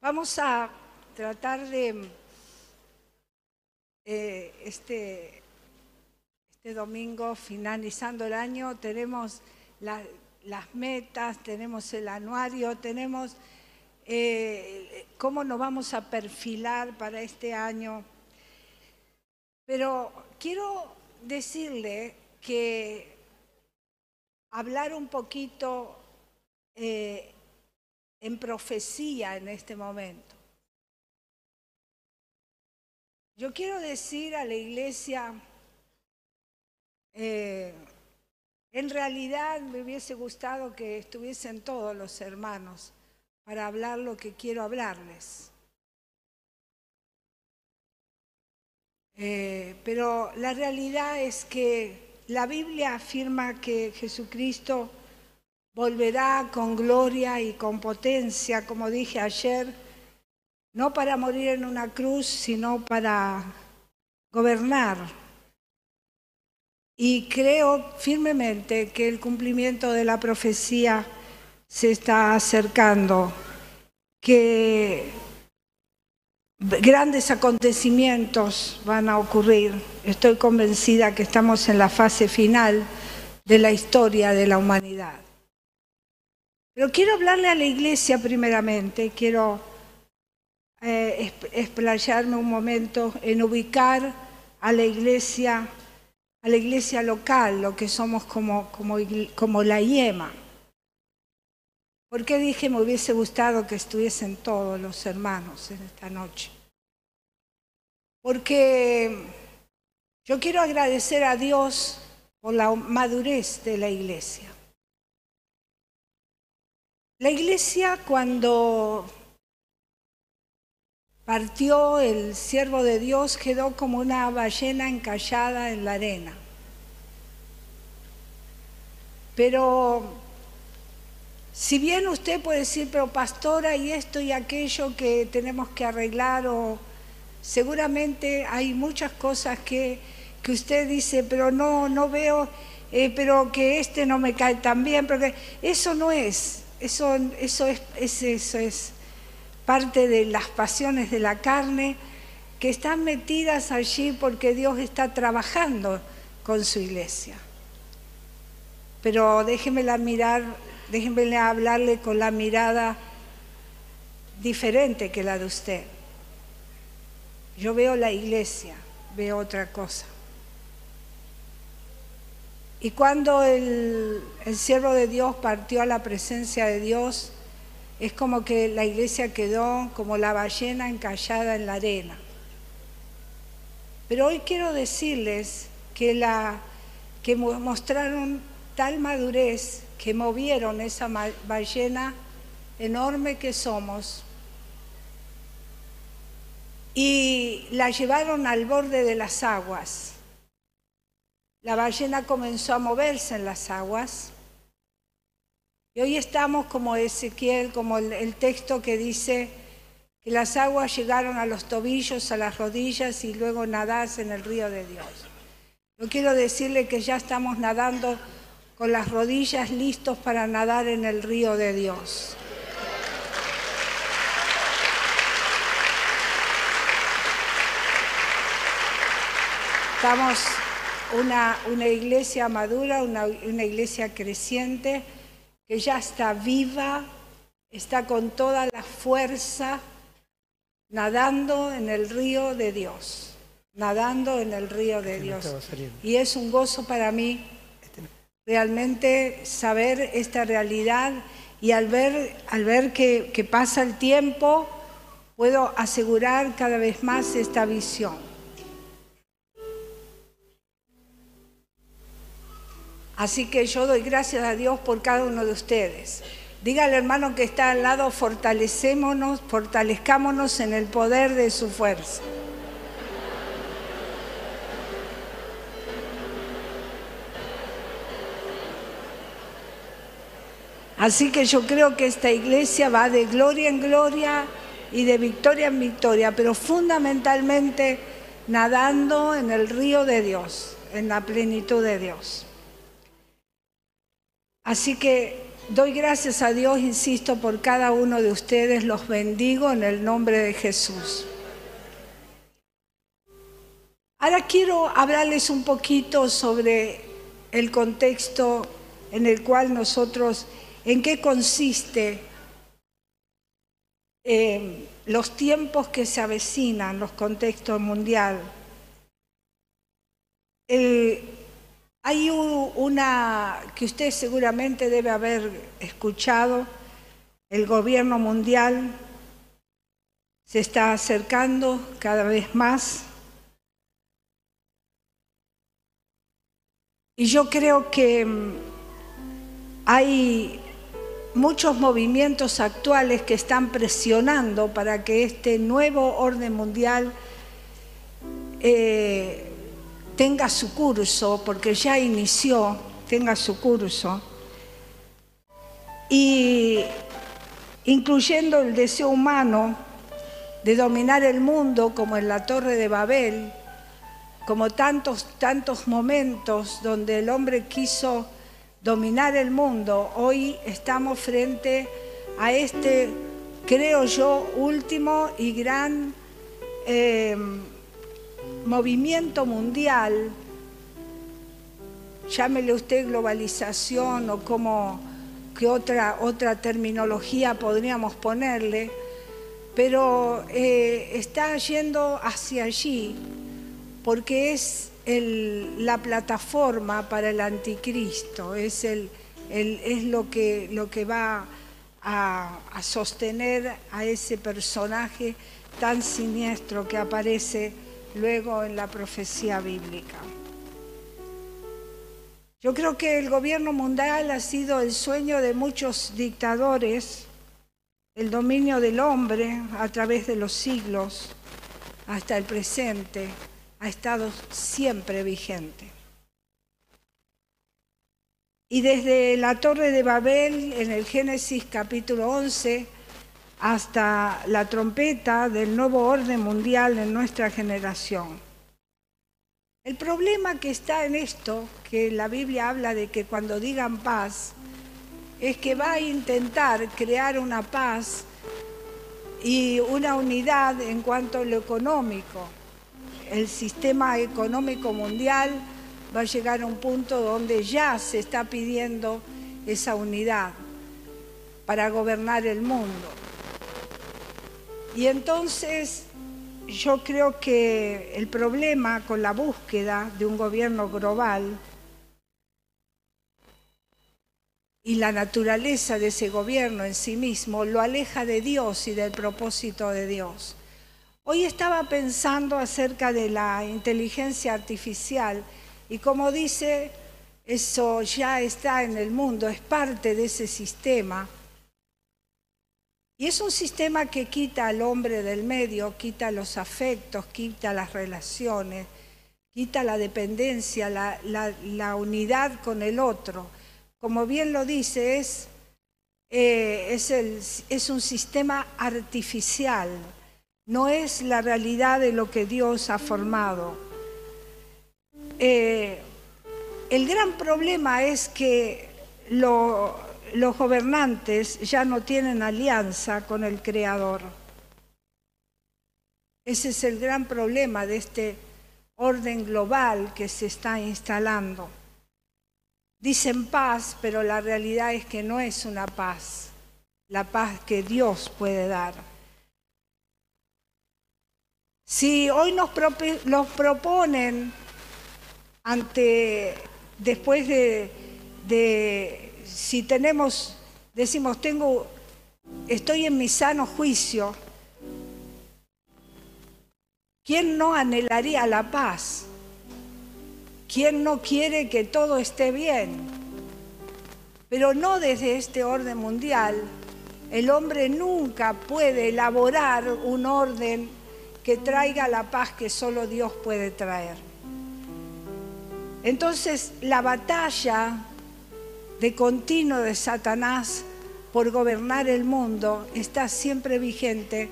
Vamos a tratar de eh, este, este domingo, finalizando el año, tenemos las metas, tenemos el anuario, tenemos eh, cómo nos vamos a perfilar para este año. Pero quiero decirle que hablar un poquito eh, en profecía en este momento. Yo quiero decir a la iglesia, eh, en realidad me hubiese gustado que estuviesen todos los hermanos para hablar lo que quiero hablarles. Eh, pero la realidad es que la Biblia afirma que Jesucristo volverá con gloria y con potencia, como dije ayer, no para morir en una cruz, sino para gobernar. Y creo firmemente que el cumplimiento de la profecía se está acercando, que grandes acontecimientos van a ocurrir. Estoy convencida que estamos en la fase final de la historia de la humanidad. Pero quiero hablarle a la iglesia primeramente, quiero eh, explayarme un momento en ubicar a la iglesia, a la iglesia local, lo que somos como, como, la IEMA. ¿Por qué dije me hubiese gustado que estuviesen todos los hermanos en esta noche? Porque yo quiero agradecer a Dios por la madurez de la iglesia. La iglesia cuando partió el siervo de Dios quedó como una ballena encallada en la arena. Pero si bien usted puede decir, pero pastora, y esto y aquello que tenemos que arreglar, o seguramente hay muchas cosas que, que usted dice, pero no, no veo, eh, pero que este no me cae tan bien, porque eso no es. Eso, eso, es, eso es parte de las pasiones de la carne que están metidas allí porque Dios está trabajando con su iglesia. Pero déjenmela mirar, déjenme hablarle con la mirada diferente que la de usted. Yo veo la iglesia, veo otra cosa. Y cuando el, siervo de Dios partió a la presencia de Dios, es como que la iglesia quedó como la ballena encallada en la arena. Pero hoy quiero decirles que, la, que mostraron tal madurez que movieron esa ballena enorme que somos y la llevaron al borde de las aguas. La ballena comenzó a moverse en las aguas. Y hoy estamos como Ezequiel, como el, texto que dice que las aguas llegaron a los tobillos, a las rodillas y luego nadás en el río de Dios. Yo quiero decirle que ya estamos nadando con las rodillas listos para nadar en el río de Dios. Estamos una, iglesia madura, una, iglesia creciente, que ya está viva, está con toda la fuerza, nadando en el río de Dios, nadando en el río de Dios. Y es un gozo para mí realmente saber esta realidad y al ver, al ver que, que pasa el tiempo, puedo asegurar cada vez más esta visión. Así que yo doy gracias a Dios por cada uno de ustedes. Dígale hermano que está al lado, fortalecémonos, fortalezcámonos en el poder de su fuerza. Así que yo creo que esta iglesia va de gloria en gloria y de victoria en victoria, pero fundamentalmente nadando en el río de Dios, en la plenitud de Dios. Así que doy gracias a Dios, insisto, por cada uno de ustedes, los bendigo en el nombre de Jesús. Ahora quiero hablarles un poquito sobre el contexto en el cual nosotros, en qué consiste eh, los tiempos que se avecinan, los contextos mundial. hay una que usted seguramente debe haber escuchado, el gobierno mundial se está acercando cada vez más. Y yo creo que mm, hay muchos movimientos actuales que están presionando para que este nuevo orden mundial eh, tenga su curso, porque ya inició, tenga su curso, y incluyendo el deseo humano de dominar el mundo como en la Torre de Babel, como tantos, tantos momentos donde el hombre quiso dominar el mundo, hoy estamos frente a este, creo yo, último y gran eh, movimiento mundial, llámele usted globalización o como que otra, otra terminología podríamos ponerle, pero eh, está yendo hacia allí porque es la plataforma para el anticristo, es, lo, que, va a, sostener a ese personaje tan siniestro que aparece luego en la profecía bíblica. Yo creo que el gobierno mundial ha sido el sueño de muchos dictadores, el dominio del hombre a través de los siglos hasta el presente ha estado siempre vigente. Y desde la Torre de Babel, en el Génesis capítulo 11, hasta la trompeta del nuevo orden mundial en nuestra generación. El problema que está en esto, que la Biblia habla de que cuando digan paz, es que va a intentar crear una paz y una unidad en cuanto a lo económico el sistema económico mundial va a llegar a un punto donde ya se está pidiendo esa unidad para gobernar el mundo. Y entonces yo creo que el problema con la búsqueda de un gobierno global y la naturaleza de ese gobierno en sí mismo lo aleja de Dios y del propósito de Dios. Hoy estaba pensando acerca de la inteligencia artificial y como dice, eso ya está en el mundo, es parte de ese sistema. Y es un sistema que quita al hombre del medio, quita los afectos, quita las relaciones, quita la dependencia, la, unidad con el otro. Como bien lo dice, es, eh, es, un sistema artificial no es la realidad de lo que Dios ha formado. Eh, el gran problema es que los gobernantes ya no tienen alianza con el Creador. Ese es el gran problema de este orden global que se está instalando. Dicen paz, pero la realidad es que no es una paz, la paz que Dios puede dar. Si hoy nos, proponen ante, después de, si tenemos, decimos, tengo, estoy en mi sano juicio, ¿quién no anhelaría la paz? ¿Quién no quiere que todo esté bien? Pero no desde este orden mundial. El hombre nunca puede elaborar un orden que traiga la paz que solo Dios puede traer. Entonces la batalla de continuo de Satanás por gobernar el mundo está siempre vigente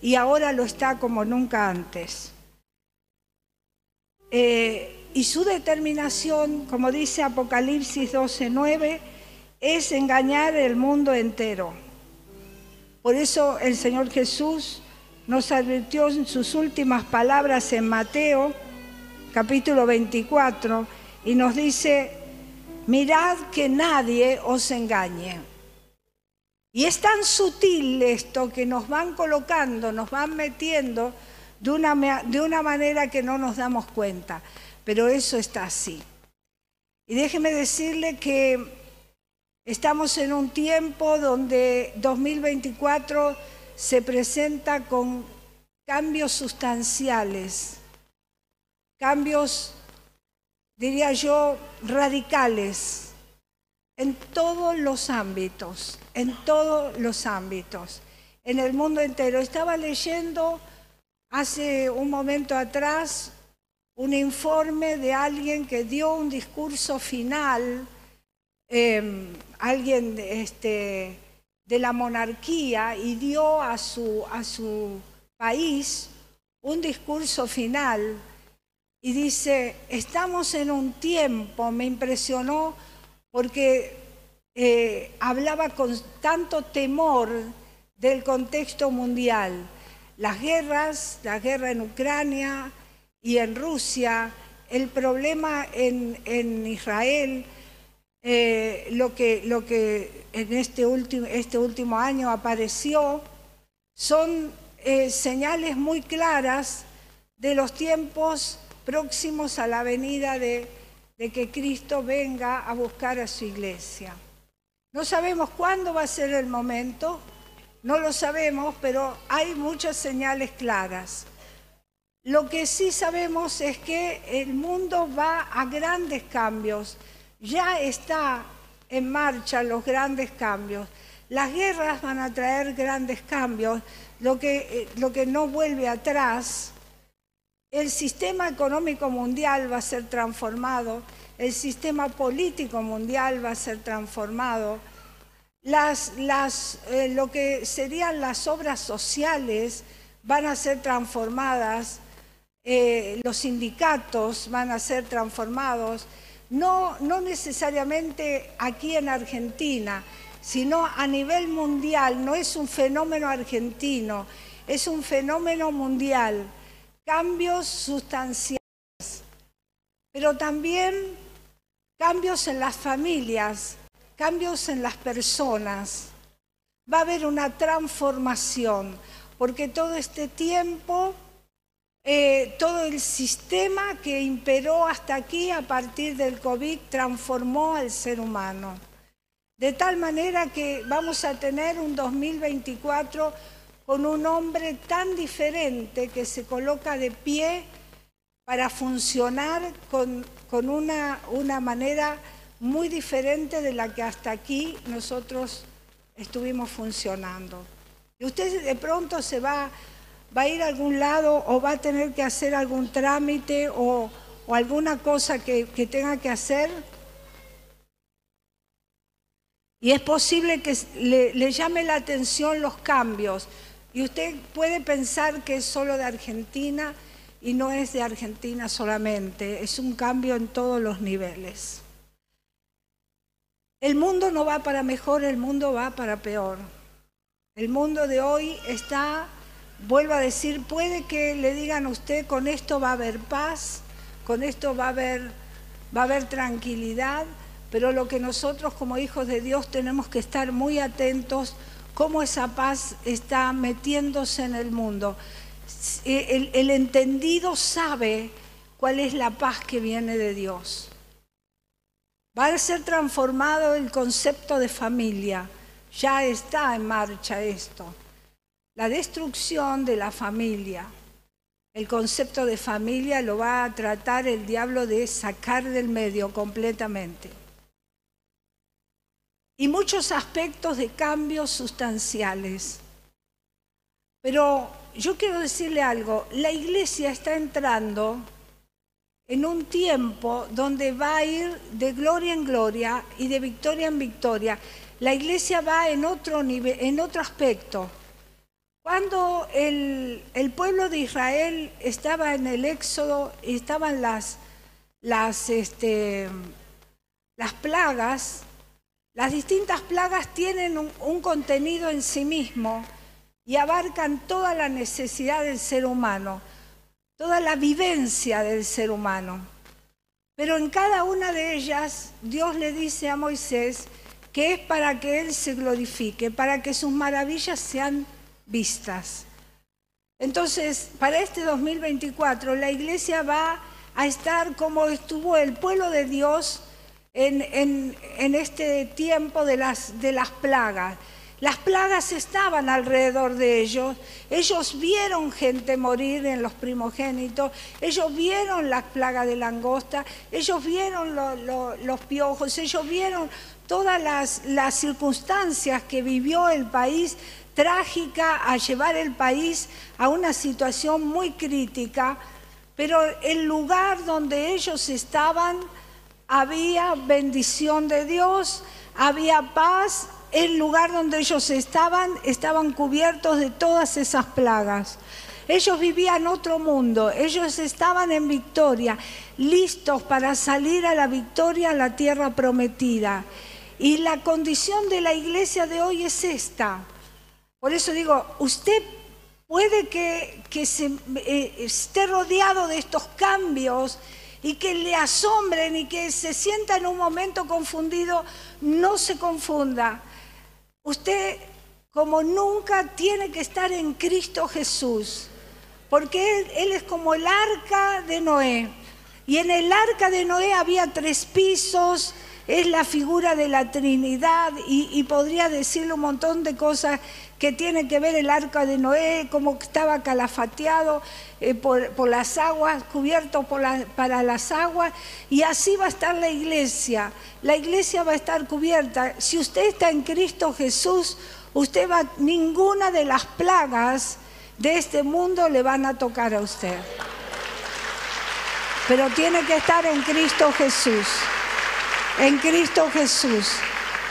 y ahora lo está como nunca antes. Eh, y su determinación, como dice Apocalipsis 12:9, es engañar el mundo entero. Por eso el Señor Jesús nos advirtió en sus últimas palabras en Mateo capítulo 24 y nos dice, mirad que nadie os engañe. Y es tan sutil esto que nos van colocando, nos van metiendo de una, de una manera que no nos damos cuenta, pero eso está así. Y déjeme decirle que estamos en un tiempo donde 2024 se presenta con cambios sustanciales, cambios, diría yo, radicales en todos los ámbitos, en todos los ámbitos, en el mundo entero. Estaba leyendo hace un momento atrás un informe de alguien que dio un discurso final, em, alguien este, de la monarquía, y dio a su, a su país un discurso final. Y dice, estamos en un tiempo, me impresionó, porque eh, hablaba con tanto temor del contexto mundial. Las guerras, la guerra en Ucrania y en Rusia, el problema en, Israel, eh, lo, que, lo que en este último, este último año apareció, son eh, señales muy claras de los tiempos próximos a la venida de de que Cristo venga a buscar a su iglesia. No sabemos cuándo va a ser el momento, no lo sabemos, pero hay muchas señales claras. Lo que sí sabemos es que el mundo va a grandes cambios, ya está en marcha los grandes cambios. Las guerras van a traer grandes cambios, lo que, eh, lo que no vuelve atrás el sistema económico mundial va a ser transformado, el sistema político mundial va a ser transformado, las, eh, lo que serían las obras sociales van a ser transformadas, eh, los sindicatos van a ser transformados, no, no necesariamente aquí en Argentina, sino a nivel mundial, no es un fenómeno argentino, es un fenómeno mundial cambios sustanciales, pero también cambios en las familias, cambios en las personas. Va a haber una transformación, porque todo este tiempo, eh, todo el sistema que imperó hasta aquí a partir del COVID transformó al ser humano. De tal manera que vamos a tener un 2024 con un hombre tan diferente que se coloca de pie para funcionar con, una, una manera muy diferente de la que hasta aquí nosotros estuvimos funcionando. Y usted de pronto se va, va a ir a algún lado o va a tener que hacer algún trámite o, alguna cosa que, tenga que hacer. Y es posible que le, llame la atención los cambios. Y usted puede pensar que es solo de Argentina y no es de Argentina solamente, es un cambio en todos los niveles. El mundo no va para mejor, el mundo va para peor. El mundo de hoy está, vuelvo a decir, puede que le digan a usted, con esto va a haber paz, con esto va a haber, tranquilidad, pero lo que nosotros como hijos de Dios tenemos que estar muy atentos cómo esa paz está metiéndose en el mundo. El, el, entendido sabe cuál es la paz que viene de Dios. Va a ser transformado el concepto de familia. Ya está en marcha esto. La destrucción de la familia. El concepto de familia lo va a tratar el diablo de sacar del medio completamente y muchos aspectos de cambios sustanciales. Pero yo quiero decirle algo, la iglesia está entrando en un tiempo donde va a ir de gloria en gloria y de victoria en victoria. La iglesia va en otro, nivel, en otro aspecto. Cuando el, pueblo de Israel estaba en el éxodo estaban las, las, este, las plagas, Las distintas plagas tienen un, contenido en sí mismo y abarcan toda la necesidad del ser humano, toda la vivencia del ser humano. Pero en cada una de ellas Dios le dice a Moisés que es para que Él se glorifique, para que sus maravillas sean vistas. Entonces, para este 2024 la iglesia va a estar como estuvo el pueblo de Dios en, este tiempo de las, de las plagas. Las plagas estaban alrededor de ellos, ellos vieron gente morir en los primogénitos, ellos vieron la plaga de langosta, ellos vieron los piojos, ellos vieron todas las, las circunstancias que vivió el país trágica a llevar el país a una situación muy crítica, pero el lugar donde ellos estaban había bendición de Dios, había paz, el lugar donde ellos estaban estaban cubiertos de todas esas plagas. Ellos vivían otro mundo, ellos estaban en victoria, listos para salir a la victoria a la tierra prometida. Y la condición de la iglesia de hoy es esta. Por eso digo, usted puede que, eh, esté rodeado de estos cambios y que le asombren y que se sienta en un momento confundido, no se confunda. Usted como nunca tiene que estar en Cristo Jesús, porque él, es como el arca de Noé. Y en el arca de Noé había tres pisos, es la figura de la Trinidad y, podría decirle un montón de cosas que tienen que ver el arca de Noé, cómo estaba calafateado eh, por, las aguas, cubierto para las aguas, y así va a estar la iglesia. La iglesia va a estar cubierta. Si usted está en Cristo Jesús, usted va, ninguna de las plagas de este mundo le van a tocar a usted. Pero tiene que estar en Cristo Jesús en Cristo Jesús.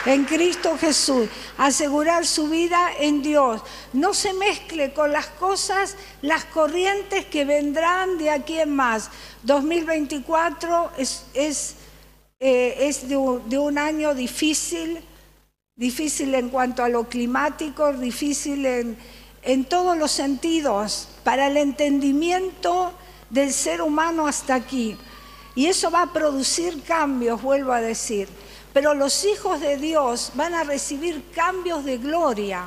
En Cristo Jesús, asegurar su vida en Dios. No se mezcle con las cosas, las corrientes que vendrán de aquí en más. 2024 es, es, eh, es de, un, año difícil, difícil en cuanto a lo climático, difícil en, en todos los sentidos, para el entendimiento del ser humano hasta aquí. Y eso va a producir cambios, vuelvo a decir. Pero los hijos de Dios van a recibir cambios de gloria,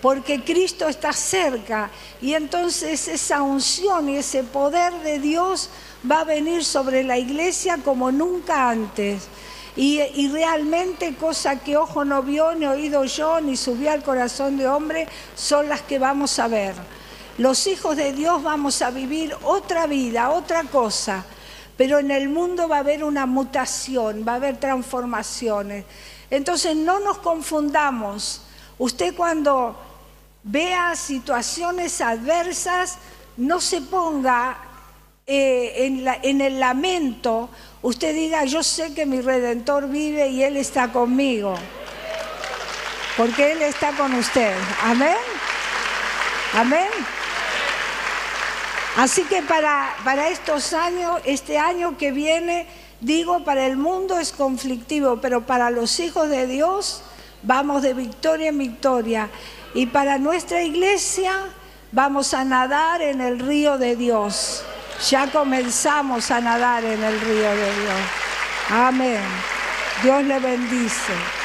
porque Cristo está cerca. Y entonces esa unción y ese poder de Dios va a venir sobre la iglesia como nunca antes. Y, realmente cosa que ojo no vio, ni oído yo, ni subió al corazón de hombre, son las que vamos a ver. Los hijos de Dios vamos a vivir otra vida, otra cosa pero en el mundo va a haber una mutación, va a haber transformaciones. Entonces no nos confundamos. Usted cuando vea situaciones adversas, no se ponga eh, en, en el lamento, usted diga, yo sé que mi redentor vive y Él está conmigo, porque Él está con usted. Amén. Amén. Así que para, para estos años, este año que viene, digo, para el mundo es conflictivo, pero para los hijos de Dios vamos de victoria en victoria. Y para nuestra iglesia vamos a nadar en el río de Dios. Ya comenzamos a nadar en el río de Dios. Amén. Dios le bendice.